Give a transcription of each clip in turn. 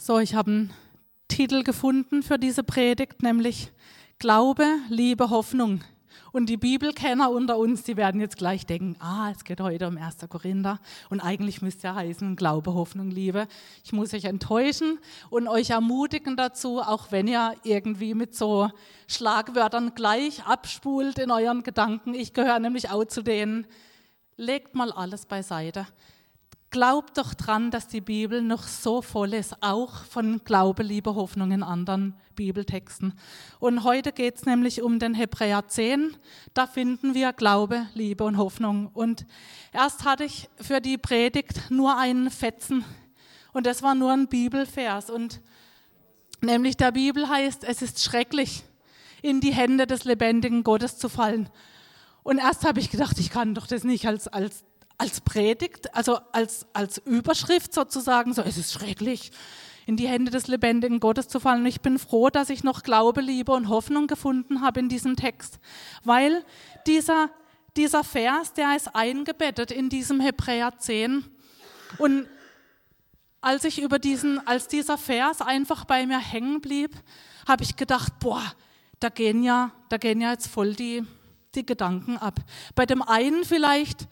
So, ich habe einen Titel gefunden für diese Predigt, nämlich Glaube, Liebe, Hoffnung. Und die Bibelkenner unter uns, die werden jetzt gleich denken, ah, es geht heute um 1. Korinther und eigentlich müsste ja heißen Glaube, Hoffnung, Liebe. Ich muss euch enttäuschen und euch ermutigen dazu, auch wenn ihr irgendwie mit so Schlagwörtern gleich abspult in euren Gedanken. Ich gehöre nämlich auch zu denen. Legt mal alles beiseite. Glaubt doch dran, dass die Bibel noch so voll ist, auch von Glaube, Liebe, Hoffnung in anderen Bibeltexten. Und heute geht es nämlich um den Hebräer 10. Da finden wir Glaube, Liebe und Hoffnung. Und erst hatte ich für die Predigt nur einen Fetzen. Und das war nur ein Bibelvers. Und nämlich der Bibel heißt, es ist schrecklich, in die Hände des lebendigen Gottes zu fallen. Und erst habe ich gedacht, ich kann doch das nicht als, als als Predigt, also als, als Überschrift sozusagen, so es ist schrecklich, in die Hände des lebendigen Gottes zu fallen. Und ich bin froh, dass ich noch Glaube, Liebe und Hoffnung gefunden habe in diesem Text, weil dieser, dieser Vers, der ist eingebettet in diesem Hebräer 10. Und als ich über diesen, als dieser Vers einfach bei mir hängen blieb, habe ich gedacht, boah, da gehen ja, da gehen ja jetzt voll die, die Gedanken ab. Bei dem einen vielleicht,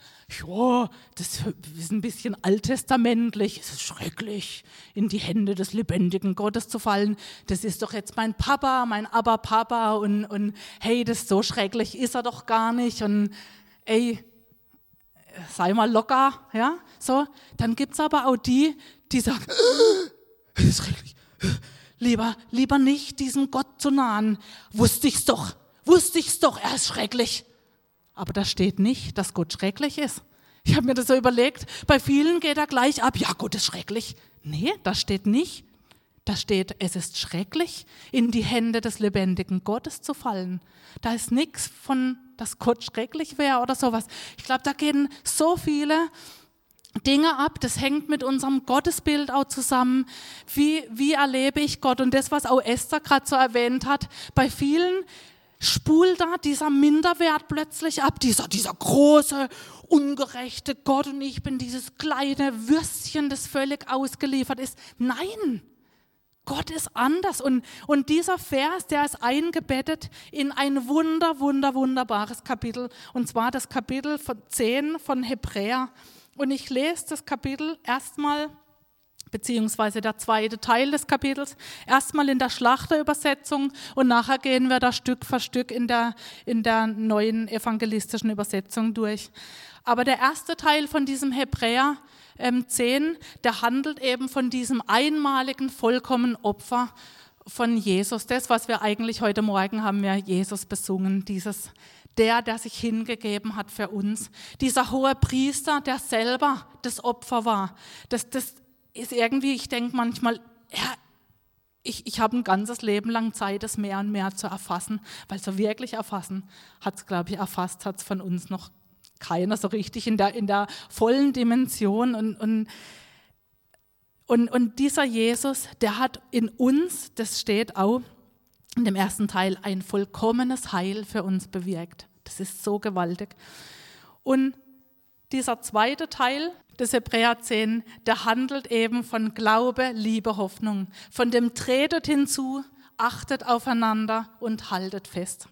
ja, das ist ein bisschen alttestamentlich, es ist schrecklich, in die Hände des lebendigen Gottes zu fallen. Das ist doch jetzt mein Papa, mein Aber-Papa und, und hey, das so schrecklich ist er doch gar nicht und ey, sei mal locker, ja, so. Dann gibt es aber auch die, die sagen, es ist schrecklich, lieber, lieber nicht diesem Gott zu nahen, wusste ich's doch wusste ich es doch, er ist schrecklich. Aber da steht nicht, dass Gott schrecklich ist. Ich habe mir das so überlegt, bei vielen geht er gleich ab, ja, Gott ist schrecklich. Nee, da steht nicht. Da steht, es ist schrecklich, in die Hände des lebendigen Gottes zu fallen. Da ist nichts von, dass Gott schrecklich wäre oder sowas. Ich glaube, da gehen so viele Dinge ab. Das hängt mit unserem Gottesbild auch zusammen. Wie, wie erlebe ich Gott? Und das, was auch Esther gerade so erwähnt hat, bei vielen spult da dieser Minderwert plötzlich ab, dieser, dieser große, ungerechte Gott und ich bin dieses kleine Würstchen, das völlig ausgeliefert ist. Nein, Gott ist anders und, und dieser Vers, der ist eingebettet in ein wunder, wunder, wunderbares Kapitel und zwar das Kapitel 10 von Hebräer. Und ich lese das Kapitel erstmal beziehungsweise der zweite Teil des Kapitels, erstmal in der Schlachterübersetzung und nachher gehen wir da Stück für Stück in der, in der neuen evangelistischen Übersetzung durch. Aber der erste Teil von diesem Hebräer ähm, 10, der handelt eben von diesem einmaligen, vollkommenen Opfer von Jesus. Das, was wir eigentlich heute Morgen haben wir Jesus besungen, dieses der, der sich hingegeben hat für uns. Dieser hohe Priester, der selber das Opfer war. Das, das ist irgendwie, ich denke manchmal, ja, ich, ich habe ein ganzes Leben lang Zeit, das mehr und mehr zu erfassen, weil so wirklich erfassen hat es, glaube ich, erfasst hat es von uns noch keiner so richtig in der, in der vollen Dimension. Und, und, und, und dieser Jesus, der hat in uns, das steht auch in dem ersten Teil, ein vollkommenes Heil für uns bewirkt. Das ist so gewaltig. Und dieser zweite Teil, des Hebräer 10, der handelt eben von Glaube, Liebe, Hoffnung. Von dem tretet hinzu, achtet aufeinander und haltet fest.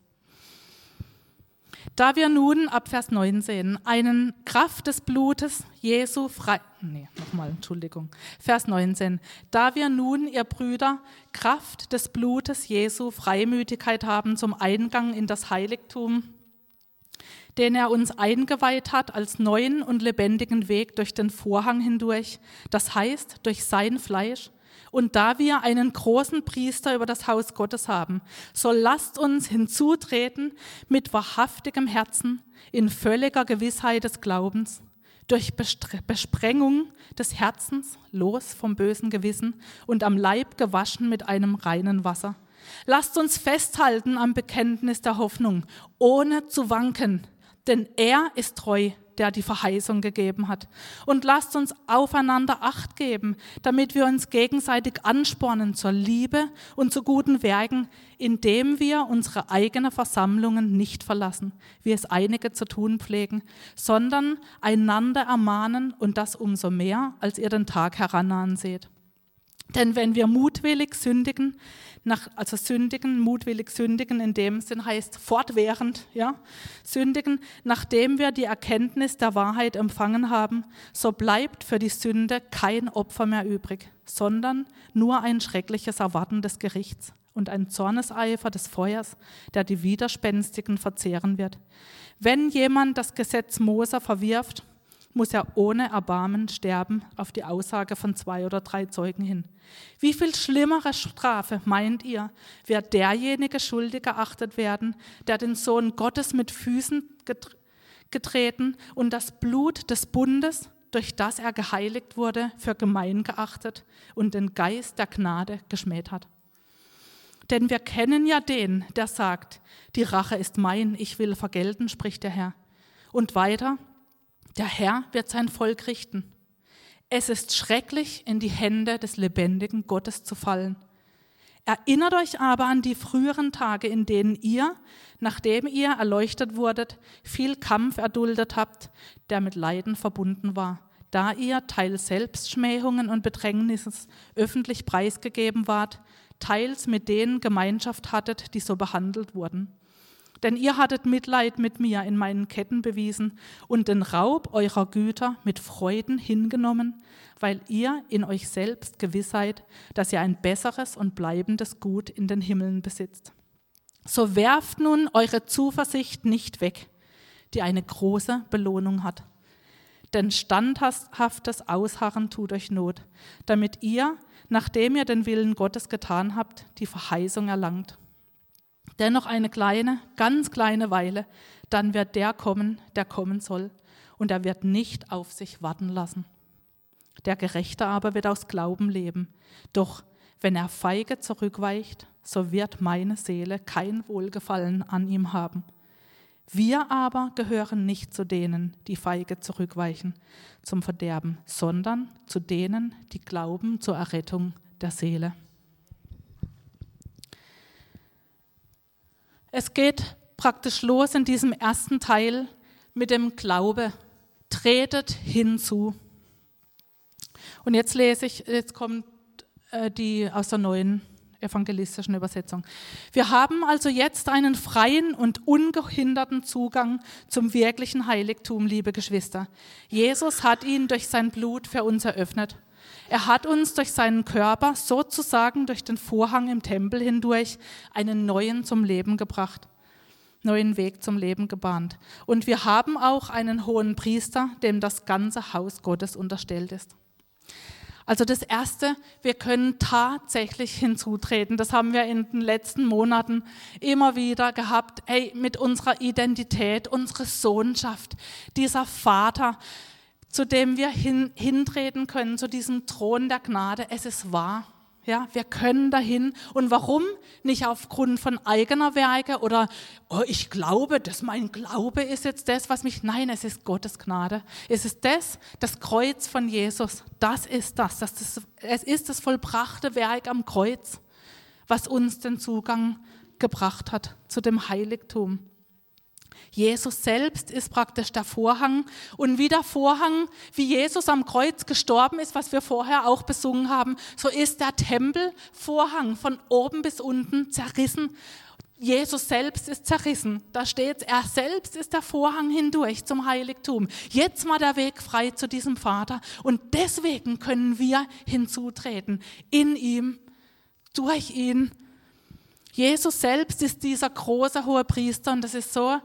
Da wir nun ab Vers 19 einen Kraft des Blutes Jesu frei, nee, nochmal, Entschuldigung, Vers 19. Da wir nun, ihr Brüder, Kraft des Blutes Jesu Freimütigkeit haben zum Eingang in das Heiligtum, den er uns eingeweiht hat als neuen und lebendigen Weg durch den Vorhang hindurch, das heißt durch sein Fleisch. Und da wir einen großen Priester über das Haus Gottes haben, so lasst uns hinzutreten mit wahrhaftigem Herzen, in völliger Gewissheit des Glaubens, durch Besprengung des Herzens, los vom bösen Gewissen und am Leib gewaschen mit einem reinen Wasser. Lasst uns festhalten am Bekenntnis der Hoffnung, ohne zu wanken, denn er ist treu, der die Verheißung gegeben hat. Und lasst uns aufeinander Acht geben, damit wir uns gegenseitig anspornen zur Liebe und zu guten Werken, indem wir unsere eigenen Versammlungen nicht verlassen, wie es einige zu tun pflegen, sondern einander ermahnen und das umso mehr, als ihr den Tag herannahen seht. Denn wenn wir mutwillig sündigen, nach, also sündigen, mutwillig sündigen in dem Sinn heißt fortwährend, ja, sündigen, nachdem wir die Erkenntnis der Wahrheit empfangen haben, so bleibt für die Sünde kein Opfer mehr übrig, sondern nur ein schreckliches Erwarten des Gerichts und ein Zorneseifer des Feuers, der die Widerspenstigen verzehren wird. Wenn jemand das Gesetz Moser verwirft, muss er ohne Erbarmen sterben auf die Aussage von zwei oder drei Zeugen hin. Wie viel schlimmere Strafe, meint ihr, wird derjenige schuldig geachtet werden, der den Sohn Gottes mit Füßen getreten und das Blut des Bundes, durch das er geheiligt wurde, für gemein geachtet und den Geist der Gnade geschmäht hat? Denn wir kennen ja den, der sagt, die Rache ist mein, ich will vergelten, spricht der Herr. Und weiter, der Herr wird sein Volk richten. Es ist schrecklich, in die Hände des lebendigen Gottes zu fallen. Erinnert euch aber an die früheren Tage, in denen ihr, nachdem ihr erleuchtet wurdet, viel Kampf erduldet habt, der mit Leiden verbunden war, da ihr teils Selbstschmähungen und Bedrängnisses öffentlich preisgegeben wart, teils mit denen Gemeinschaft hattet, die so behandelt wurden. Denn ihr hattet Mitleid mit mir in meinen Ketten bewiesen und den Raub eurer Güter mit Freuden hingenommen, weil ihr in euch selbst gewiss seid, dass ihr ein besseres und bleibendes Gut in den Himmeln besitzt. So werft nun eure Zuversicht nicht weg, die eine große Belohnung hat. Denn standhaftes Ausharren tut euch Not, damit ihr, nachdem ihr den Willen Gottes getan habt, die Verheißung erlangt. Dennoch eine kleine, ganz kleine Weile, dann wird der kommen, der kommen soll, und er wird nicht auf sich warten lassen. Der Gerechte aber wird aus Glauben leben. Doch wenn er feige zurückweicht, so wird meine Seele kein Wohlgefallen an ihm haben. Wir aber gehören nicht zu denen, die feige zurückweichen zum Verderben, sondern zu denen, die glauben zur Errettung der Seele. Es geht praktisch los in diesem ersten Teil mit dem Glaube. Tretet hinzu. Und jetzt lese ich, jetzt kommt äh, die aus der neuen evangelistischen Übersetzung. Wir haben also jetzt einen freien und ungehinderten Zugang zum wirklichen Heiligtum, liebe Geschwister. Jesus hat ihn durch sein Blut für uns eröffnet. Er hat uns durch seinen Körper, sozusagen durch den Vorhang im Tempel hindurch, einen neuen zum Leben gebracht, neuen Weg zum Leben gebahnt. Und wir haben auch einen hohen Priester, dem das ganze Haus Gottes unterstellt ist. Also das Erste, wir können tatsächlich hinzutreten. Das haben wir in den letzten Monaten immer wieder gehabt. Hey, mit unserer Identität, unsere Sohnschaft, dieser Vater, zu dem wir hin, hintreten können, zu diesem Thron der Gnade. Es ist wahr. Ja, wir können dahin. Und warum? Nicht aufgrund von eigener Werke oder, oh, ich glaube, dass mein Glaube ist jetzt das, was mich, nein, es ist Gottes Gnade. Es ist das, das Kreuz von Jesus. Das ist das. das ist, es ist das vollbrachte Werk am Kreuz, was uns den Zugang gebracht hat zu dem Heiligtum. Jesus selbst ist praktisch der Vorhang. Und wie der Vorhang, wie Jesus am Kreuz gestorben ist, was wir vorher auch besungen haben, so ist der Tempelvorhang von oben bis unten zerrissen. Jesus selbst ist zerrissen. Da steht, er selbst ist der Vorhang hindurch zum Heiligtum. Jetzt mal der Weg frei zu diesem Vater. Und deswegen können wir hinzutreten. In ihm, durch ihn. Jesus selbst ist dieser große hohe Priester und das ist so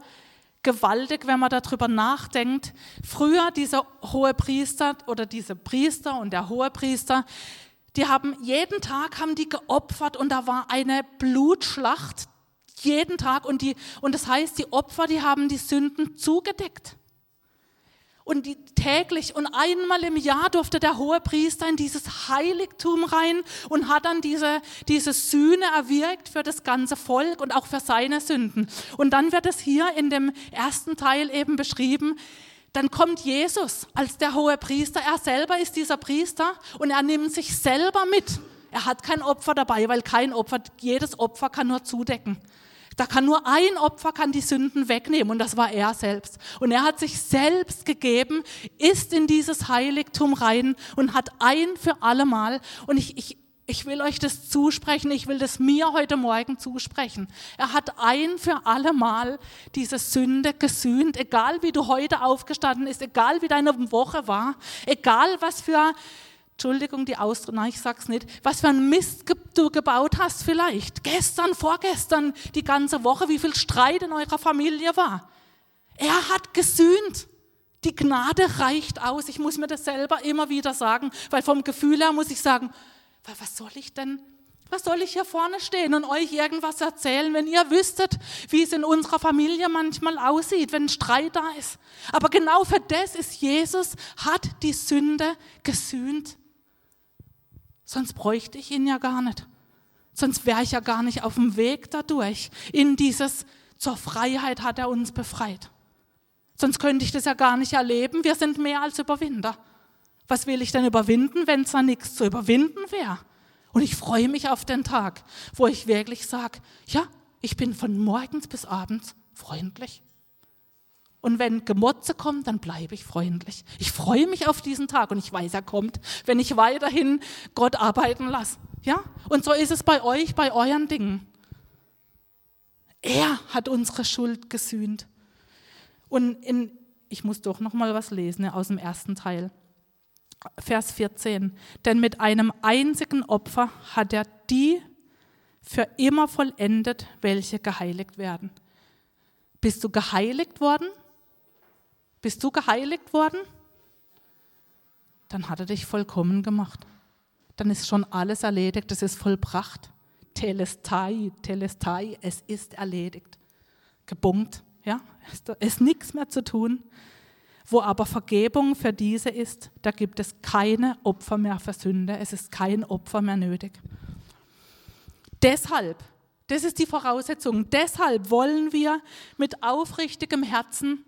gewaltig, wenn man darüber nachdenkt. Früher dieser hohe Priester oder diese Priester und der hohe Priester, die haben jeden Tag haben die geopfert und da war eine Blutschlacht jeden Tag und die und das heißt, die Opfer, die haben die Sünden zugedeckt und die täglich und einmal im Jahr durfte der hohe Priester in dieses Heiligtum rein und hat dann diese, diese Sühne erwirkt für das ganze Volk und auch für seine Sünden. Und dann wird es hier in dem ersten Teil eben beschrieben, dann kommt Jesus als der hohe Priester. Er selber ist dieser Priester und er nimmt sich selber mit. Er hat kein Opfer dabei, weil kein Opfer, jedes Opfer kann nur zudecken. Da kann nur ein Opfer kann die Sünden wegnehmen und das war er selbst. Und er hat sich selbst gegeben, ist in dieses Heiligtum rein und hat ein für alle Mal. Und ich, ich Ich will euch das zusprechen, ich will das mir heute Morgen zusprechen. Er hat ein für alle Mal diese Sünde gesühnt, egal wie du heute aufgestanden bist, egal wie deine Woche war, egal was für, Entschuldigung, die Ausdruck, nein, ich sag's nicht, was für ein Mist du gebaut hast vielleicht. Gestern, vorgestern, die ganze Woche, wie viel Streit in eurer Familie war. Er hat gesühnt. Die Gnade reicht aus. Ich muss mir das selber immer wieder sagen, weil vom Gefühl her muss ich sagen, was soll ich denn, was soll ich hier vorne stehen und euch irgendwas erzählen, wenn ihr wüsstet, wie es in unserer Familie manchmal aussieht, wenn Streit da ist. Aber genau für das ist Jesus, hat die Sünde gesühnt. Sonst bräuchte ich ihn ja gar nicht. Sonst wäre ich ja gar nicht auf dem Weg dadurch. In dieses, zur Freiheit hat er uns befreit. Sonst könnte ich das ja gar nicht erleben. Wir sind mehr als Überwinder. Was will ich denn überwinden, wenn es da nichts zu überwinden wäre? Und ich freue mich auf den Tag, wo ich wirklich sage, ja, ich bin von morgens bis abends freundlich. Und wenn Gemotze kommt, dann bleibe ich freundlich. Ich freue mich auf diesen Tag und ich weiß, er kommt, wenn ich weiterhin Gott arbeiten lasse. Ja? Und so ist es bei euch, bei euren Dingen. Er hat unsere Schuld gesühnt. Und in, ich muss doch noch mal was lesen aus dem ersten Teil. Vers 14. Denn mit einem einzigen Opfer hat er die für immer vollendet, welche geheiligt werden. Bist du geheiligt worden? Bist du geheiligt worden? Dann hat er dich vollkommen gemacht. Dann ist schon alles erledigt, es ist vollbracht. Telestai, Telestai, es ist erledigt. Gebunkt, ja, ist, ist nichts mehr zu tun. Wo aber Vergebung für diese ist, da gibt es keine Opfer mehr für Sünde. Es ist kein Opfer mehr nötig. Deshalb, das ist die Voraussetzung, deshalb wollen wir mit aufrichtigem Herzen,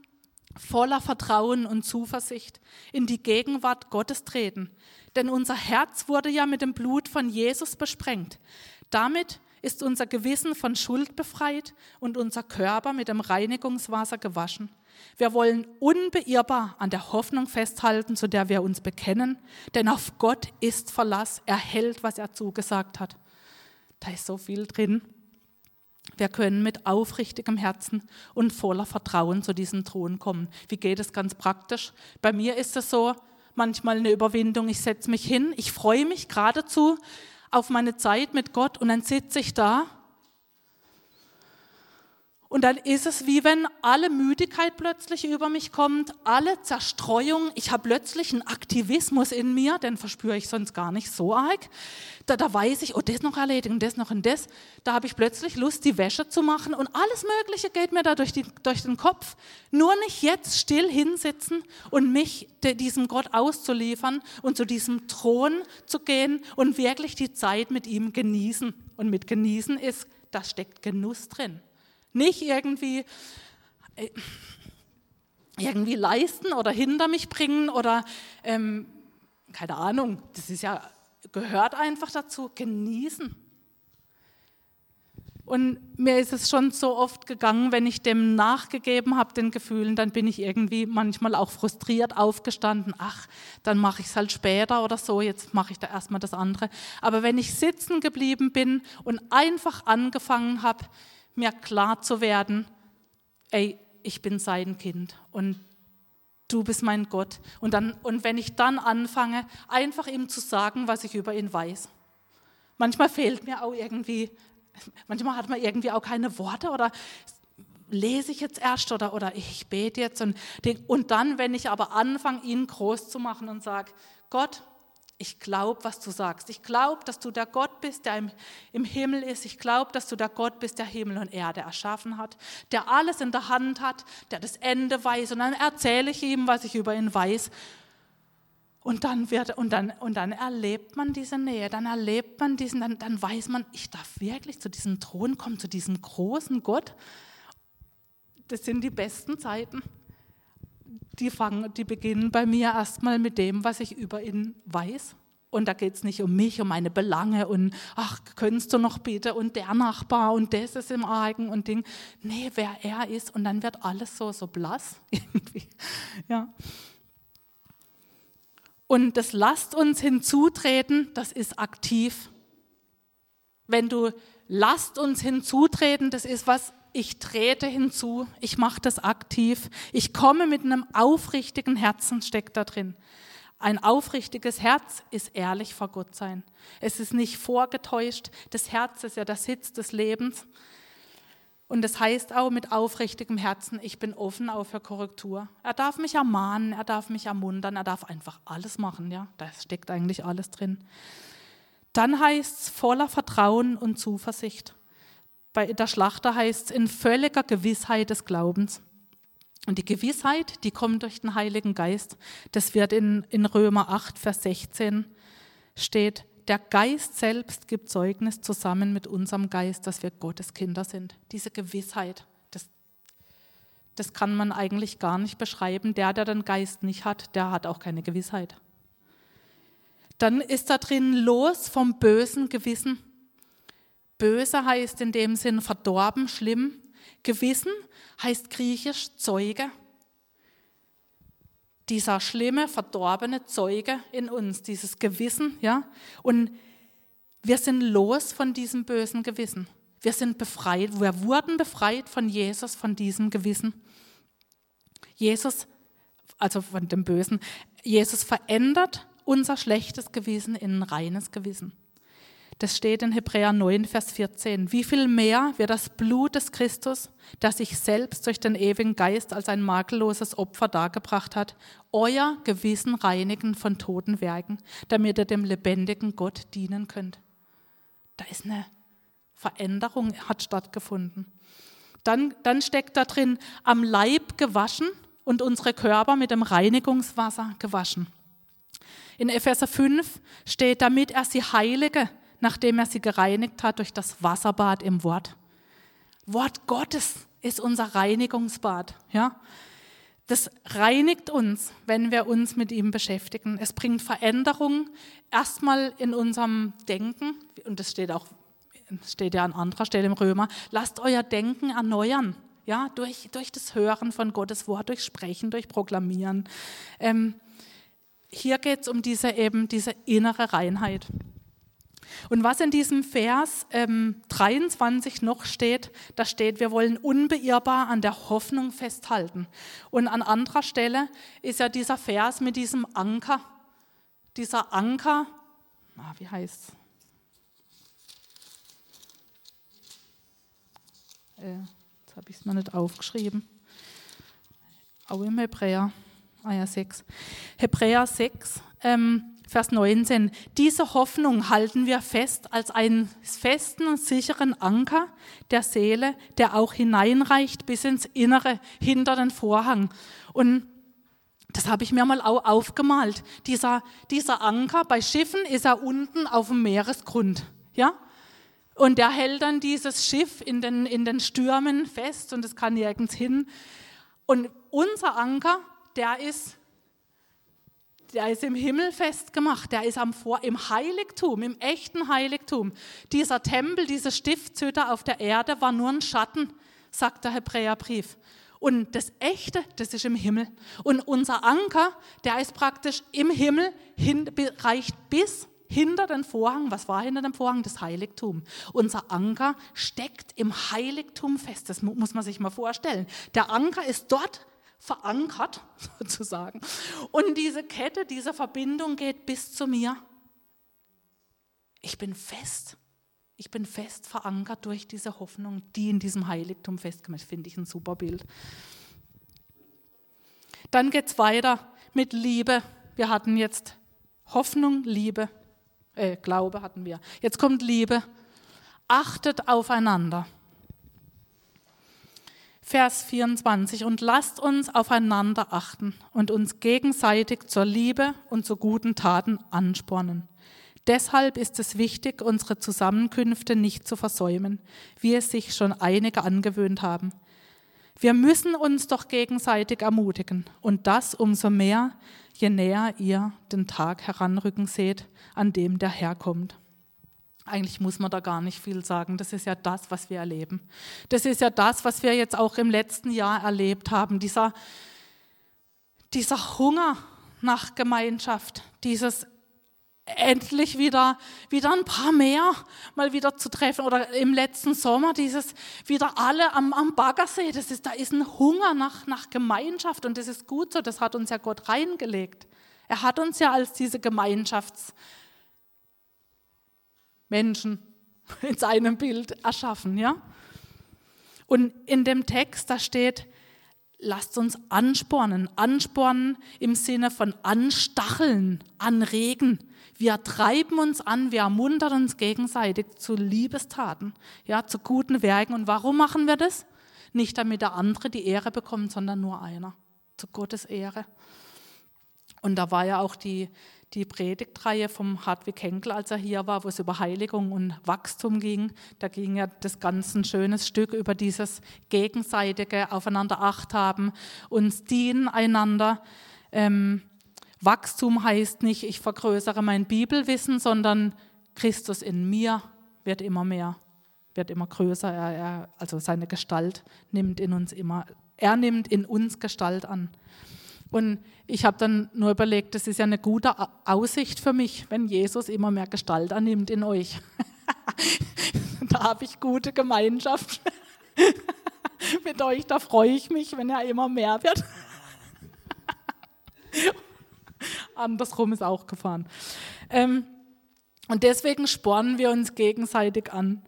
voller Vertrauen und Zuversicht in die Gegenwart Gottes treten. Denn unser Herz wurde ja mit dem Blut von Jesus besprengt. Damit ist unser Gewissen von Schuld befreit und unser Körper mit dem Reinigungswasser gewaschen. Wir wollen unbeirrbar an der Hoffnung festhalten, zu der wir uns bekennen, denn auf Gott ist Verlass. Er hält, was er zugesagt hat. Da ist so viel drin. Wir können mit aufrichtigem Herzen und voller Vertrauen zu diesem Thron kommen. Wie geht es ganz praktisch? Bei mir ist es so, manchmal eine Überwindung. Ich setze mich hin, ich freue mich geradezu auf meine Zeit mit Gott und dann sitze ich da und dann ist es wie wenn alle Müdigkeit plötzlich über mich kommt, alle Zerstreuung. Ich habe plötzlich einen Aktivismus in mir, den verspüre ich sonst gar nicht so arg. Da, da weiß ich, oh, das noch erledigen, das noch und das. Da habe ich plötzlich Lust, die Wäsche zu machen und alles Mögliche geht mir da durch, die, durch den Kopf. Nur nicht jetzt still hinsitzen und mich de, diesem Gott auszuliefern und zu diesem Thron zu gehen und wirklich die Zeit mit ihm genießen. Und mit genießen ist, da steckt Genuss drin. Nicht irgendwie, äh, irgendwie leisten oder hinter mich bringen oder ähm, keine Ahnung, das ist ja, gehört einfach dazu, genießen. Und mir ist es schon so oft gegangen, wenn ich dem nachgegeben habe, den Gefühlen, dann bin ich irgendwie manchmal auch frustriert aufgestanden. Ach, dann mache ich es halt später oder so, jetzt mache ich da erstmal das andere. Aber wenn ich sitzen geblieben bin und einfach angefangen habe, mir klar zu werden, ey, ich bin sein Kind und du bist mein Gott. Und, dann, und wenn ich dann anfange, einfach ihm zu sagen, was ich über ihn weiß. Manchmal fehlt mir auch irgendwie, manchmal hat man irgendwie auch keine Worte oder lese ich jetzt erst oder, oder ich bete jetzt. Und, und dann, wenn ich aber anfange, ihn groß zu machen und sage, Gott, ich glaube, was du sagst. Ich glaube, dass du der Gott bist, der im, im Himmel ist. Ich glaube, dass du der Gott bist, der Himmel und Erde erschaffen hat, der alles in der Hand hat, der das Ende weiß. Und dann erzähle ich ihm, was ich über ihn weiß. Und dann, wird, und, dann, und dann erlebt man diese Nähe, dann erlebt man diesen, dann, dann weiß man, ich darf wirklich zu diesem Thron kommen, zu diesem großen Gott. Das sind die besten Zeiten die, fangen, die beginnen bei mir erstmal mit dem, was ich über ihn weiß. Und da geht es nicht um mich, um meine Belange und ach, könntest du noch bitte und der Nachbar und das ist im Argen und Ding. Nee, wer er ist und dann wird alles so, so blass irgendwie. Ja. Und das lasst uns hinzutreten, das ist aktiv. wenn du lasst uns hinzutreten, das ist was, ich trete hinzu, ich mache das aktiv, ich komme mit einem aufrichtigen Herzen, steckt da drin. Ein aufrichtiges Herz ist ehrlich vor Gott sein. Es ist nicht vorgetäuscht. Das Herz ist ja der Sitz des Lebens. Und das heißt auch mit aufrichtigem Herzen, ich bin offen auch für Korrektur. Er darf mich ermahnen, er darf mich ermuntern, er darf einfach alles machen. Ja, da steckt eigentlich alles drin. Dann heißt es voller Vertrauen und Zuversicht. Bei der Schlachter heißt es in völliger Gewissheit des Glaubens. Und die Gewissheit, die kommt durch den Heiligen Geist. Das wird in, in Römer 8, Vers 16 steht, der Geist selbst gibt Zeugnis zusammen mit unserem Geist, dass wir Gottes Kinder sind. Diese Gewissheit, das, das kann man eigentlich gar nicht beschreiben. Der, der den Geist nicht hat, der hat auch keine Gewissheit. Dann ist da drin los vom bösen Gewissen. Böse heißt in dem Sinn verdorben, schlimm. Gewissen heißt griechisch Zeuge dieser schlimme, verdorbene Zeuge in uns, dieses Gewissen, ja. Und wir sind los von diesem bösen Gewissen. Wir sind befreit, wir wurden befreit von Jesus, von diesem Gewissen. Jesus, also von dem Bösen, Jesus verändert unser schlechtes Gewissen in ein reines Gewissen. Das steht in Hebräer 9, Vers 14. Wie viel mehr wird das Blut des Christus, das sich selbst durch den ewigen Geist als ein makelloses Opfer dargebracht hat, euer Gewissen reinigen von toten Werken, damit ihr dem lebendigen Gott dienen könnt. Da ist eine Veränderung, hat stattgefunden. Dann, dann steckt da drin, am Leib gewaschen und unsere Körper mit dem Reinigungswasser gewaschen. In Epheser 5 steht, damit er sie heilige nachdem er sie gereinigt hat durch das Wasserbad im Wort. Wort Gottes ist unser Reinigungsbad. Ja? Das reinigt uns, wenn wir uns mit ihm beschäftigen. Es bringt Veränderung erstmal in unserem Denken, und das steht auch steht ja an anderer Stelle im Römer, lasst euer Denken erneuern. Ja, durch, durch das Hören von Gottes Wort, durch Sprechen, durch Proklamieren. Ähm, hier geht es um diese eben diese innere Reinheit. Und was in diesem Vers ähm, 23 noch steht, da steht, wir wollen unbeirrbar an der Hoffnung festhalten. Und an anderer Stelle ist ja dieser Vers mit diesem Anker, dieser Anker, ah, wie heißt es? Äh, jetzt habe ich es mir nicht aufgeschrieben. Auch im Hebräer, ah ja, 6. Hebräer 6, ähm, Vers 19. Diese Hoffnung halten wir fest als einen festen und sicheren Anker der Seele, der auch hineinreicht bis ins Innere, hinter den Vorhang. Und das habe ich mir mal auch aufgemalt. Dieser, dieser Anker bei Schiffen ist er unten auf dem Meeresgrund. Ja? Und der hält dann dieses Schiff in den, in den Stürmen fest und es kann nirgends hin. Und unser Anker, der ist der ist im Himmel festgemacht, der ist am Vor im Heiligtum, im echten Heiligtum. Dieser Tempel, diese Stiftshütte auf der Erde war nur ein Schatten, sagt der Hebräerbrief. Und das Echte, das ist im Himmel. Und unser Anker, der ist praktisch im Himmel, hin, reicht bis hinter den Vorhang. Was war hinter dem Vorhang? Das Heiligtum. Unser Anker steckt im Heiligtum fest. Das muss man sich mal vorstellen. Der Anker ist dort verankert, sozusagen. Und diese Kette, diese Verbindung geht bis zu mir. Ich bin fest. Ich bin fest verankert durch diese Hoffnung, die in diesem Heiligtum festgemacht finde ich ein super Bild. Dann geht es weiter mit Liebe. Wir hatten jetzt Hoffnung, Liebe, äh, Glaube hatten wir. Jetzt kommt Liebe. Achtet aufeinander. Vers 24. Und lasst uns aufeinander achten und uns gegenseitig zur Liebe und zu guten Taten anspornen. Deshalb ist es wichtig, unsere Zusammenkünfte nicht zu versäumen, wie es sich schon einige angewöhnt haben. Wir müssen uns doch gegenseitig ermutigen und das umso mehr, je näher ihr den Tag heranrücken seht, an dem der Herr kommt. Eigentlich muss man da gar nicht viel sagen. Das ist ja das, was wir erleben. Das ist ja das, was wir jetzt auch im letzten Jahr erlebt haben. Dieser, dieser Hunger nach Gemeinschaft, dieses endlich wieder, wieder ein paar mehr mal wieder zu treffen. Oder im letzten Sommer dieses wieder alle am, am Baggersee. Das ist, da ist ein Hunger nach, nach Gemeinschaft und das ist gut so. Das hat uns ja Gott reingelegt. Er hat uns ja als diese Gemeinschaftsmenschen in seinem Bild erschaffen, ja. Und in dem Text, da steht, lasst uns anspornen. Anspornen im Sinne von anstacheln, anregen. Wir treiben uns an, wir ermuntern uns gegenseitig zu Liebestaten, ja, zu guten Werken. Und warum machen wir das? Nicht damit der andere die Ehre bekommt, sondern nur einer. Zu Gottes Ehre. Und da war ja auch die, die Predigtreihe vom Hartwig Henkel, als er hier war, wo es über Heiligung und Wachstum ging. Da ging ja das ganze ein schönes Stück über dieses gegenseitige Aufeinander Acht haben, uns dienen einander. Ähm, Wachstum heißt nicht, ich vergrößere mein Bibelwissen, sondern Christus in mir wird immer mehr, wird immer größer. Er, er, also seine Gestalt nimmt in uns immer, er nimmt in uns Gestalt an. Und ich habe dann nur überlegt, das ist ja eine gute Aussicht für mich, wenn Jesus immer mehr Gestalt annimmt in euch. da habe ich gute Gemeinschaft mit euch, da freue ich mich, wenn er immer mehr wird. Andersrum ist auch gefahren. Ähm, und deswegen spornen wir uns gegenseitig an.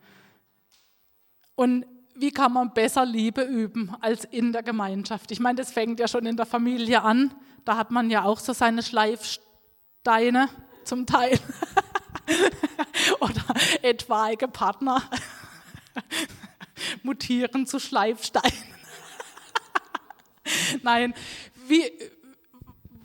Und wie kann man besser Liebe üben als in der Gemeinschaft? Ich meine, das fängt ja schon in der Familie an. Da hat man ja auch so seine Schleifsteine zum Teil. Oder etwaige Partner mutieren zu Schleifsteinen. Nein, wie,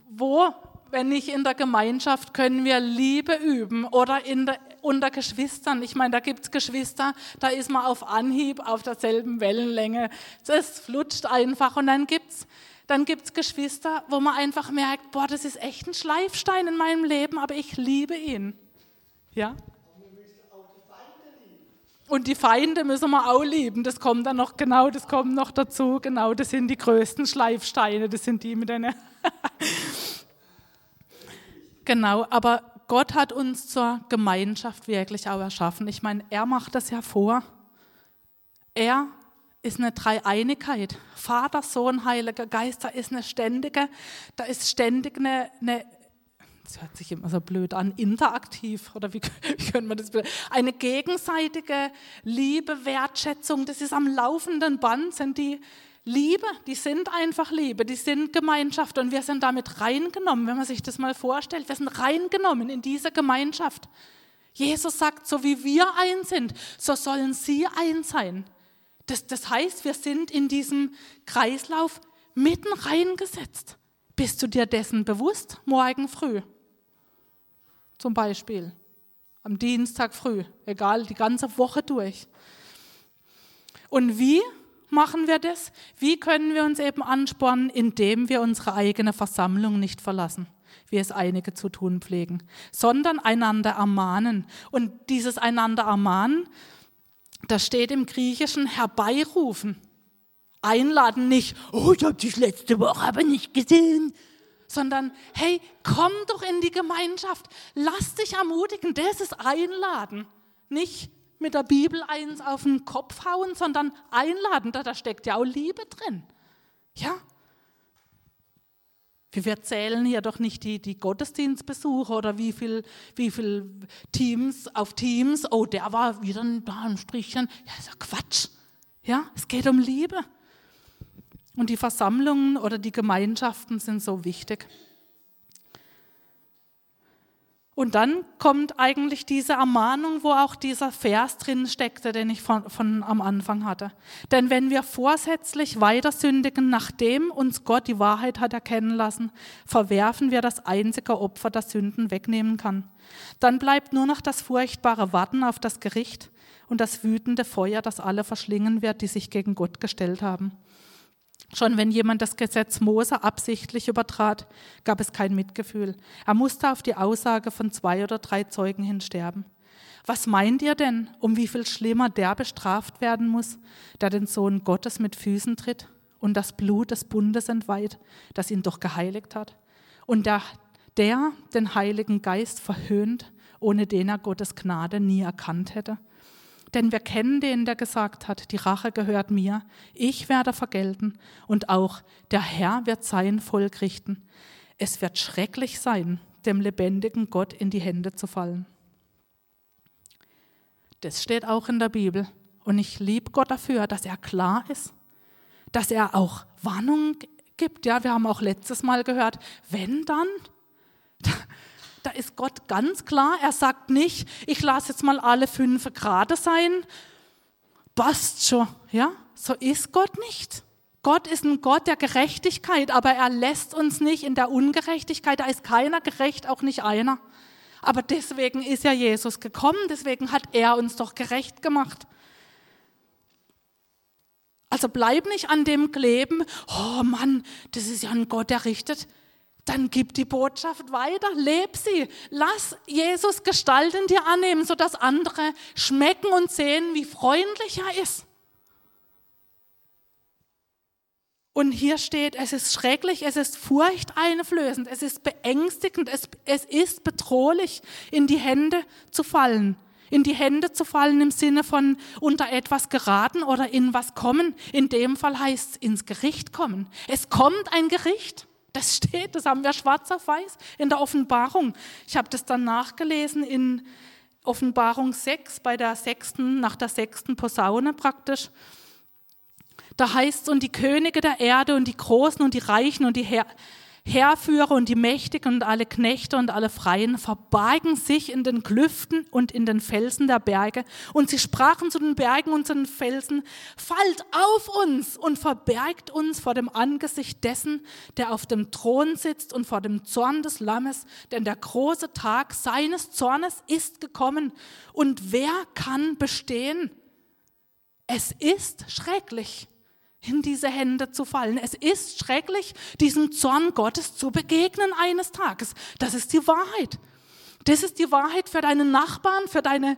wo, wenn nicht in der Gemeinschaft, können wir Liebe üben oder in der unter Geschwistern. Ich meine, da gibt es Geschwister, da ist man auf Anhieb auf derselben Wellenlänge. Das flutscht einfach. Und dann gibt es dann gibt's Geschwister, wo man einfach merkt, boah, das ist echt ein Schleifstein in meinem Leben, aber ich liebe ihn. Ja? Und die Feinde müssen wir auch lieben. Das kommt dann noch, genau, das kommt noch dazu. Genau, das sind die größten Schleifsteine. Das sind die mit einer. genau, aber Gott hat uns zur Gemeinschaft wirklich auch erschaffen. Ich meine, er macht das ja vor. Er ist eine Dreieinigkeit. Vater, Sohn, Heiliger Geist, da ist eine ständige, da ist ständig eine, eine das hört sich immer so blöd an, interaktiv oder wie, wie könnte man das Eine gegenseitige Liebe, Wertschätzung, das ist am laufenden Band, sind die Liebe, die sind einfach Liebe, die sind Gemeinschaft und wir sind damit reingenommen, wenn man sich das mal vorstellt. Wir sind reingenommen in diese Gemeinschaft. Jesus sagt, so wie wir eins sind, so sollen sie eins sein. Das, das heißt, wir sind in diesem Kreislauf mitten reingesetzt. Bist du dir dessen bewusst? Morgen früh. Zum Beispiel. Am Dienstag früh. Egal, die ganze Woche durch. Und wie? Machen wir das? Wie können wir uns eben anspornen, indem wir unsere eigene Versammlung nicht verlassen, wie es einige zu tun pflegen, sondern einander ermahnen. Und dieses einander ermahnen, das steht im Griechischen herbeirufen. Einladen nicht, oh, ich habe dich letzte Woche aber nicht gesehen, sondern hey, komm doch in die Gemeinschaft, lass dich ermutigen, das ist einladen. Nicht mit der Bibel eins auf den Kopf hauen, sondern einladen. Da, da steckt ja auch Liebe drin. Ja? Wir zählen hier doch nicht die, die Gottesdienstbesuche oder wie viel, wie viel Teams auf Teams. Oh, der war wieder da ein Strichchen. Ja, ist ja Quatsch. Ja, es geht um Liebe. Und die Versammlungen oder die Gemeinschaften sind so wichtig. Und dann kommt eigentlich diese Ermahnung, wo auch dieser Vers drin steckte, den ich von, von am Anfang hatte. Denn wenn wir vorsätzlich weiter sündigen, nachdem uns Gott die Wahrheit hat erkennen lassen, verwerfen wir das einzige Opfer, das Sünden wegnehmen kann. Dann bleibt nur noch das furchtbare Warten auf das Gericht und das wütende Feuer, das alle verschlingen wird, die sich gegen Gott gestellt haben. Schon wenn jemand das Gesetz Mose absichtlich übertrat, gab es kein Mitgefühl. Er musste auf die Aussage von zwei oder drei Zeugen hin sterben. Was meint ihr denn, um wie viel schlimmer der bestraft werden muss, der den Sohn Gottes mit Füßen tritt und das Blut des Bundes entweiht, das ihn doch geheiligt hat? Und der, der den Heiligen Geist verhöhnt, ohne den er Gottes Gnade nie erkannt hätte? Denn wir kennen den, der gesagt hat, die Rache gehört mir, ich werde vergelten und auch der Herr wird sein Volk richten. Es wird schrecklich sein, dem lebendigen Gott in die Hände zu fallen. Das steht auch in der Bibel. Und ich liebe Gott dafür, dass er klar ist, dass er auch Warnung gibt. Ja, wir haben auch letztes Mal gehört, wenn dann, da ist Gott ganz klar. Er sagt nicht, ich lasse jetzt mal alle fünf Grade sein. Passt schon. Ja, so ist Gott nicht. Gott ist ein Gott der Gerechtigkeit, aber er lässt uns nicht in der Ungerechtigkeit. Da ist keiner gerecht, auch nicht einer. Aber deswegen ist ja Jesus gekommen, deswegen hat er uns doch gerecht gemacht. Also bleib nicht an dem kleben, oh Mann, das ist ja ein Gott, der richtet. Dann gib die Botschaft weiter, leb sie. Lass Jesus Gestalt in dir annehmen, sodass andere schmecken und sehen, wie freundlich er ist. Und hier steht, es ist schrecklich, es ist furchteinflößend, es ist beängstigend, es, es ist bedrohlich, in die Hände zu fallen. In die Hände zu fallen im Sinne von unter etwas geraten oder in was kommen. In dem Fall heißt es ins Gericht kommen. Es kommt ein Gericht. Das steht, das haben wir schwarz auf weiß in der Offenbarung. Ich habe das dann nachgelesen in Offenbarung 6, bei der sechsten, nach der sechsten Posaune praktisch. Da heißt es, und die Könige der Erde und die Großen und die Reichen und die Herr, Heerführer und die Mächtigen und alle Knechte und alle Freien verbargen sich in den Klüften und in den Felsen der Berge. Und sie sprachen zu den Bergen und zu den Felsen, fallt auf uns und verbergt uns vor dem Angesicht dessen, der auf dem Thron sitzt und vor dem Zorn des Lammes, denn der große Tag seines Zornes ist gekommen. Und wer kann bestehen? Es ist schrecklich in diese Hände zu fallen. Es ist schrecklich, diesem Zorn Gottes zu begegnen eines Tages. Das ist die Wahrheit. Das ist die Wahrheit für deine Nachbarn, für deine,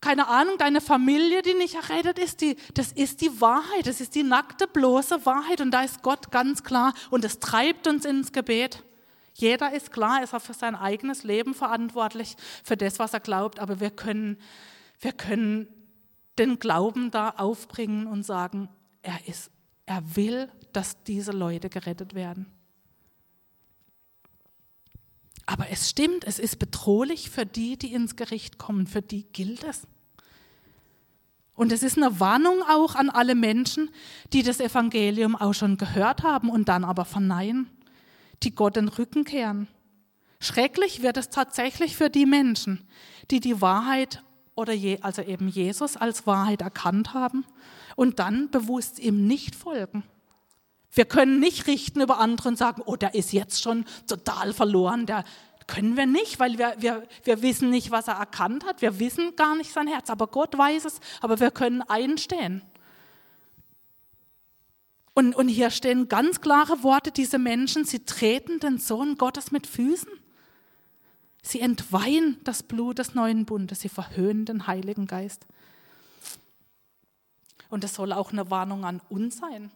keine Ahnung, deine Familie, die nicht errettet ist. Die, das ist die Wahrheit. Das ist die nackte, bloße Wahrheit. Und da ist Gott ganz klar. Und es treibt uns ins Gebet. Jeder ist klar, ist er für sein eigenes Leben verantwortlich, für das, was er glaubt. Aber wir können, wir können den Glauben da aufbringen und sagen, er, ist, er will, dass diese Leute gerettet werden. Aber es stimmt, es ist bedrohlich für die, die ins Gericht kommen. Für die gilt es. Und es ist eine Warnung auch an alle Menschen, die das Evangelium auch schon gehört haben und dann aber verneinen, die Gott den Rücken kehren. Schrecklich wird es tatsächlich für die Menschen, die die Wahrheit oder je, also eben Jesus als Wahrheit erkannt haben und dann bewusst ihm nicht folgen. Wir können nicht richten über andere und sagen, oh, der ist jetzt schon total verloren. Der können wir nicht, weil wir, wir, wir wissen nicht, was er erkannt hat. Wir wissen gar nicht sein Herz, aber Gott weiß es. Aber wir können einstehen. Und, und hier stehen ganz klare Worte, diese Menschen, sie treten den Sohn Gottes mit Füßen. Sie entweihen das Blut des neuen Bundes, sie verhöhnen den Heiligen Geist. Und das soll auch eine Warnung an uns sein.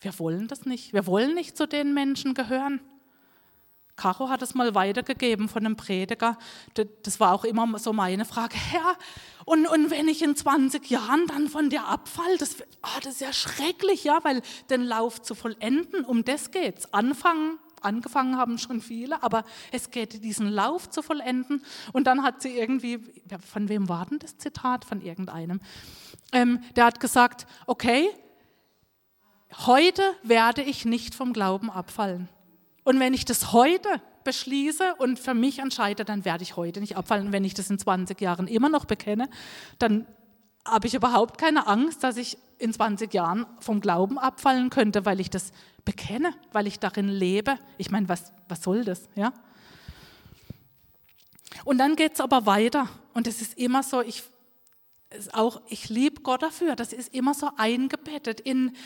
Wir wollen das nicht. Wir wollen nicht zu den Menschen gehören. Caro hat es mal weitergegeben von einem Prediger. Das war auch immer so meine Frage. Herr, und, und wenn ich in 20 Jahren dann von dir abfall, das, oh, das ist ja schrecklich, ja, weil den Lauf zu vollenden, um das geht's. Anfangen, angefangen haben schon viele, aber es geht, diesen Lauf zu vollenden. Und dann hat sie irgendwie, von wem war denn das Zitat? Von irgendeinem. Ähm, der hat gesagt, okay, heute werde ich nicht vom Glauben abfallen. Und wenn ich das heute beschließe und für mich entscheide, dann werde ich heute nicht abfallen. Und wenn ich das in 20 Jahren immer noch bekenne, dann habe ich überhaupt keine Angst, dass ich in 20 Jahren vom Glauben abfallen könnte, weil ich das bekenne, weil ich darin lebe. Ich meine, was, was soll das? Ja? Und dann geht es aber weiter. Und es ist immer so, ich, auch, ich liebe Gott dafür, das ist immer so eingebettet in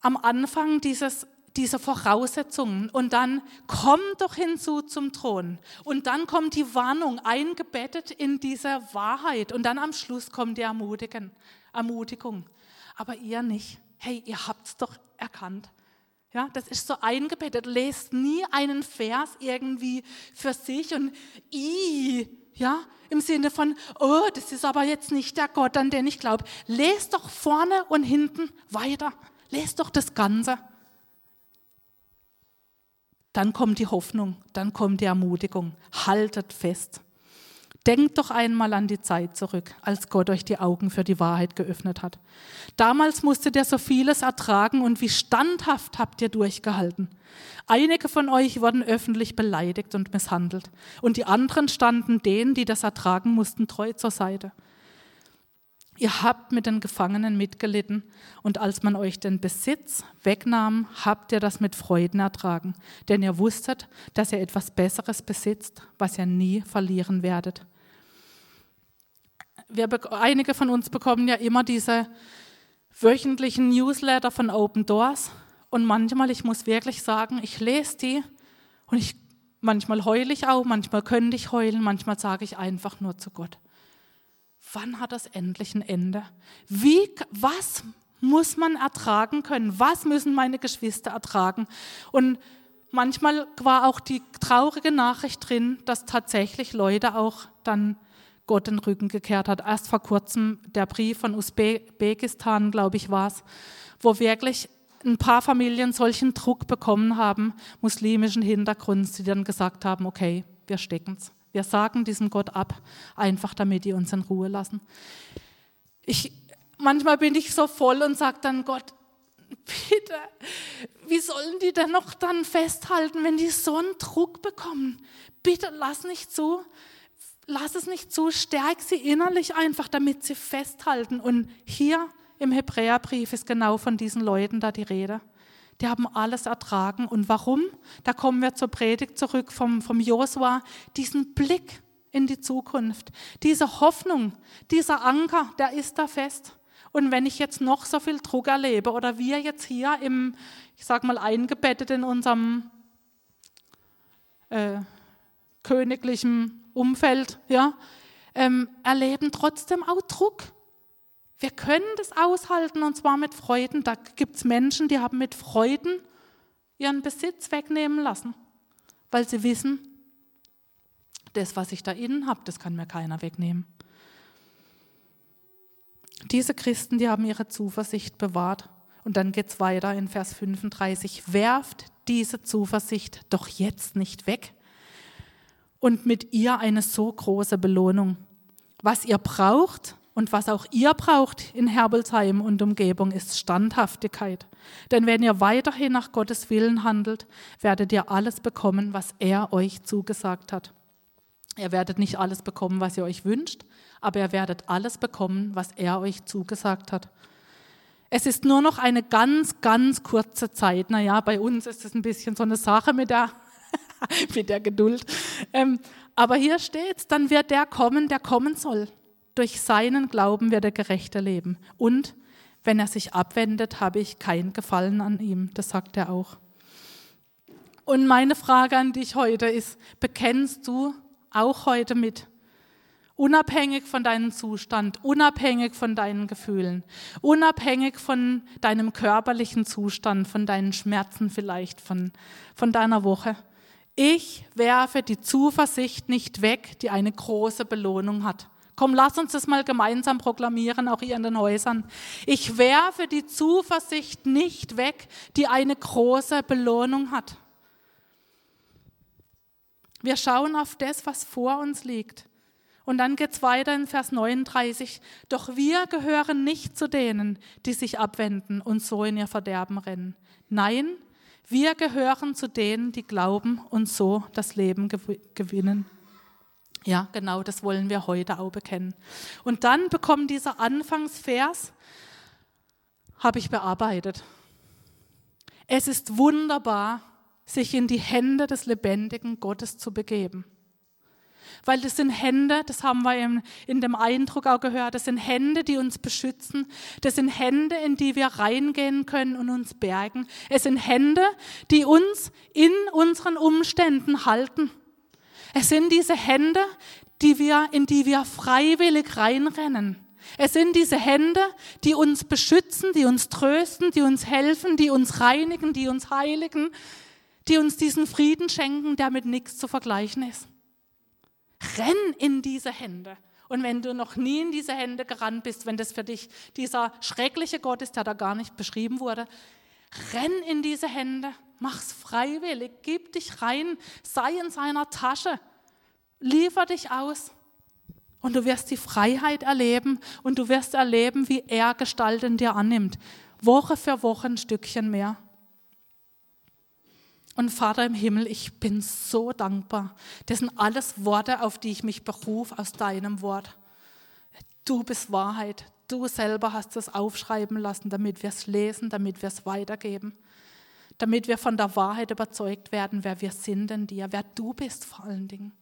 am Anfang dieses diese Voraussetzungen und dann komm doch hinzu zum Thron und dann kommt die Warnung eingebettet in diese Wahrheit und dann am Schluss kommt die Ermutigung. Ermutigung. Aber ihr nicht. Hey, ihr habt es doch erkannt. Ja, das ist so eingebettet. Lest nie einen Vers irgendwie für sich und i, ja, im Sinne von, oh, das ist aber jetzt nicht der Gott, an den ich glaube. Lest doch vorne und hinten weiter. Lest doch das Ganze. Dann kommt die Hoffnung, dann kommt die Ermutigung. Haltet fest. Denkt doch einmal an die Zeit zurück, als Gott euch die Augen für die Wahrheit geöffnet hat. Damals musstet ihr so vieles ertragen und wie standhaft habt ihr durchgehalten. Einige von euch wurden öffentlich beleidigt und misshandelt und die anderen standen denen, die das ertragen mussten, treu zur Seite. Ihr habt mit den Gefangenen mitgelitten und als man euch den Besitz wegnahm, habt ihr das mit Freuden ertragen, denn ihr wusstet, dass ihr etwas Besseres besitzt, was ihr nie verlieren werdet. Wir, einige von uns bekommen ja immer diese wöchentlichen Newsletter von Open Doors. Und manchmal, ich muss wirklich sagen, ich lese die und ich, manchmal heule ich auch, manchmal könnte ich heulen, manchmal sage ich einfach nur zu Gott wann hat das endlich ein Ende? Wie, was muss man ertragen können? Was müssen meine Geschwister ertragen? Und manchmal war auch die traurige Nachricht drin, dass tatsächlich Leute auch dann Gott den Rücken gekehrt hat. Erst vor kurzem der Brief von Usbekistan, glaube ich, war es, wo wirklich ein paar Familien solchen Druck bekommen haben, muslimischen Hintergrunds, die dann gesagt haben, okay, wir stecken es. Wir sagen diesem Gott ab, einfach damit die uns in Ruhe lassen. Ich, manchmal bin ich so voll und sage dann Gott, bitte, wie sollen die denn noch dann festhalten, wenn die so einen Druck bekommen? Bitte lass nicht zu, lass es nicht zu, stärk sie innerlich einfach, damit sie festhalten. Und hier im Hebräerbrief ist genau von diesen Leuten da die Rede die haben alles ertragen. Und warum? Da kommen wir zur Predigt zurück vom, vom Josua. Diesen Blick in die Zukunft, diese Hoffnung, dieser Anker, der ist da fest. Und wenn ich jetzt noch so viel Druck erlebe oder wir jetzt hier im, ich sag mal, eingebettet in unserem äh, königlichen Umfeld, ja, ähm, erleben trotzdem auch Druck. Wir können das aushalten und zwar mit Freuden. Da gibt es Menschen, die haben mit Freuden ihren Besitz wegnehmen lassen, weil sie wissen, das, was ich da innen habe, das kann mir keiner wegnehmen. Diese Christen, die haben ihre Zuversicht bewahrt. Und dann geht es weiter in Vers 35. Werft diese Zuversicht doch jetzt nicht weg und mit ihr eine so große Belohnung. Was ihr braucht, und was auch ihr braucht in Herbelsheim und Umgebung ist Standhaftigkeit. Denn wenn ihr weiterhin nach Gottes Willen handelt, werdet ihr alles bekommen, was er euch zugesagt hat. Ihr werdet nicht alles bekommen, was ihr euch wünscht, aber ihr werdet alles bekommen, was er euch zugesagt hat. Es ist nur noch eine ganz, ganz kurze Zeit. Naja, bei uns ist es ein bisschen so eine Sache mit der, mit der Geduld. Ähm, aber hier steht, dann wird der kommen, der kommen soll. Durch seinen Glauben wird der Gerechte leben. Und wenn er sich abwendet, habe ich kein Gefallen an ihm. Das sagt er auch. Und meine Frage an dich heute ist, bekennst du auch heute mit? Unabhängig von deinem Zustand, unabhängig von deinen Gefühlen, unabhängig von deinem körperlichen Zustand, von deinen Schmerzen vielleicht, von, von deiner Woche. Ich werfe die Zuversicht nicht weg, die eine große Belohnung hat. Komm, lass uns das mal gemeinsam proklamieren, auch hier in den Häusern. Ich werfe die Zuversicht nicht weg, die eine große Belohnung hat. Wir schauen auf das, was vor uns liegt. Und dann geht es weiter in Vers 39. Doch wir gehören nicht zu denen, die sich abwenden und so in ihr Verderben rennen. Nein, wir gehören zu denen, die glauben und so das Leben gewinnen. Ja, genau, das wollen wir heute auch bekennen. Und dann bekommt dieser Anfangsvers, habe ich bearbeitet. Es ist wunderbar, sich in die Hände des lebendigen Gottes zu begeben. Weil das sind Hände, das haben wir in, in dem Eindruck auch gehört, das sind Hände, die uns beschützen. Das sind Hände, in die wir reingehen können und uns bergen. Es sind Hände, die uns in unseren Umständen halten. Es sind diese Hände, die wir, in die wir freiwillig reinrennen. Es sind diese Hände, die uns beschützen, die uns trösten, die uns helfen, die uns reinigen, die uns heiligen, die uns diesen Frieden schenken, der mit nichts zu vergleichen ist. Renn in diese Hände. Und wenn du noch nie in diese Hände gerannt bist, wenn das für dich dieser schreckliche Gott ist, der da gar nicht beschrieben wurde, renn in diese Hände, mach's freiwillig, gib dich rein, sei in seiner Tasche, liefer dich aus. Und du wirst die Freiheit erleben und du wirst erleben, wie er Gestalt in dir annimmt. Woche für Woche ein Stückchen mehr. Und Vater im Himmel, ich bin so dankbar. Das sind alles Worte, auf die ich mich berufe aus deinem Wort. Du bist Wahrheit. Du selber hast es aufschreiben lassen, damit wir es lesen, damit wir es weitergeben. Damit wir von der Wahrheit überzeugt werden, wer wir sind in dir, wer du bist vor allen Dingen.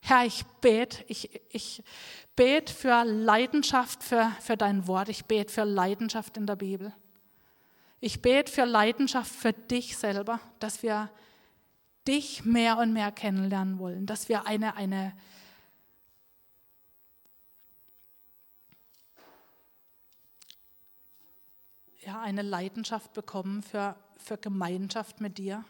Herr, ich bete, ich, ich bete für Leidenschaft für, für dein Wort. Ich bete für Leidenschaft in der Bibel. Ich bete für Leidenschaft für dich selber, dass wir dich mehr und mehr kennenlernen wollen, dass wir eine, eine, ja, eine Leidenschaft bekommen für, für Gemeinschaft mit dir,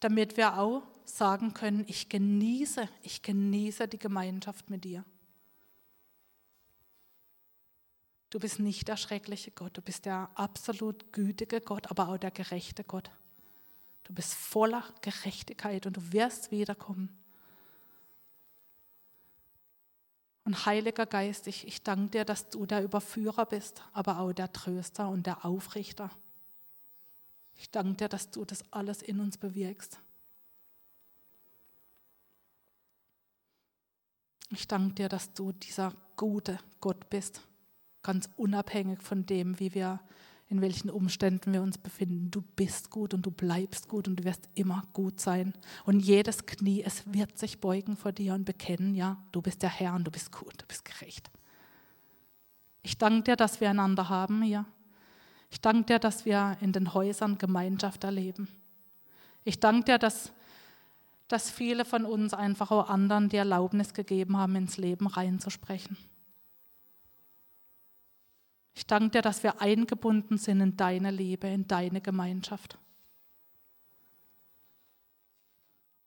damit wir auch sagen können, ich genieße, ich genieße die Gemeinschaft mit dir. Du bist nicht der schreckliche Gott, du bist der absolut gütige Gott, aber auch der gerechte Gott. Du bist voller Gerechtigkeit und du wirst wiederkommen. Und Heiliger Geist, ich, ich danke dir, dass du der Überführer bist, aber auch der Tröster und der Aufrichter. Ich danke dir, dass du das alles in uns bewirkst. Ich danke dir, dass du dieser gute Gott bist ganz unabhängig von dem, wie wir, in welchen Umständen wir uns befinden. Du bist gut und du bleibst gut und du wirst immer gut sein. Und jedes Knie, es wird sich beugen vor dir und bekennen, ja, du bist der Herr und du bist gut, du bist gerecht. Ich danke dir, dass wir einander haben hier. Ich danke dir, dass wir in den Häusern Gemeinschaft erleben. Ich danke dir, dass, dass viele von uns einfach auch anderen die Erlaubnis gegeben haben, ins Leben reinzusprechen. Ich danke dir, dass wir eingebunden sind in deine Liebe, in deine Gemeinschaft.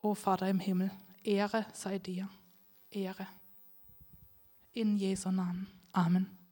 O Vater im Himmel, Ehre sei dir. Ehre. In Jesu Namen. Amen.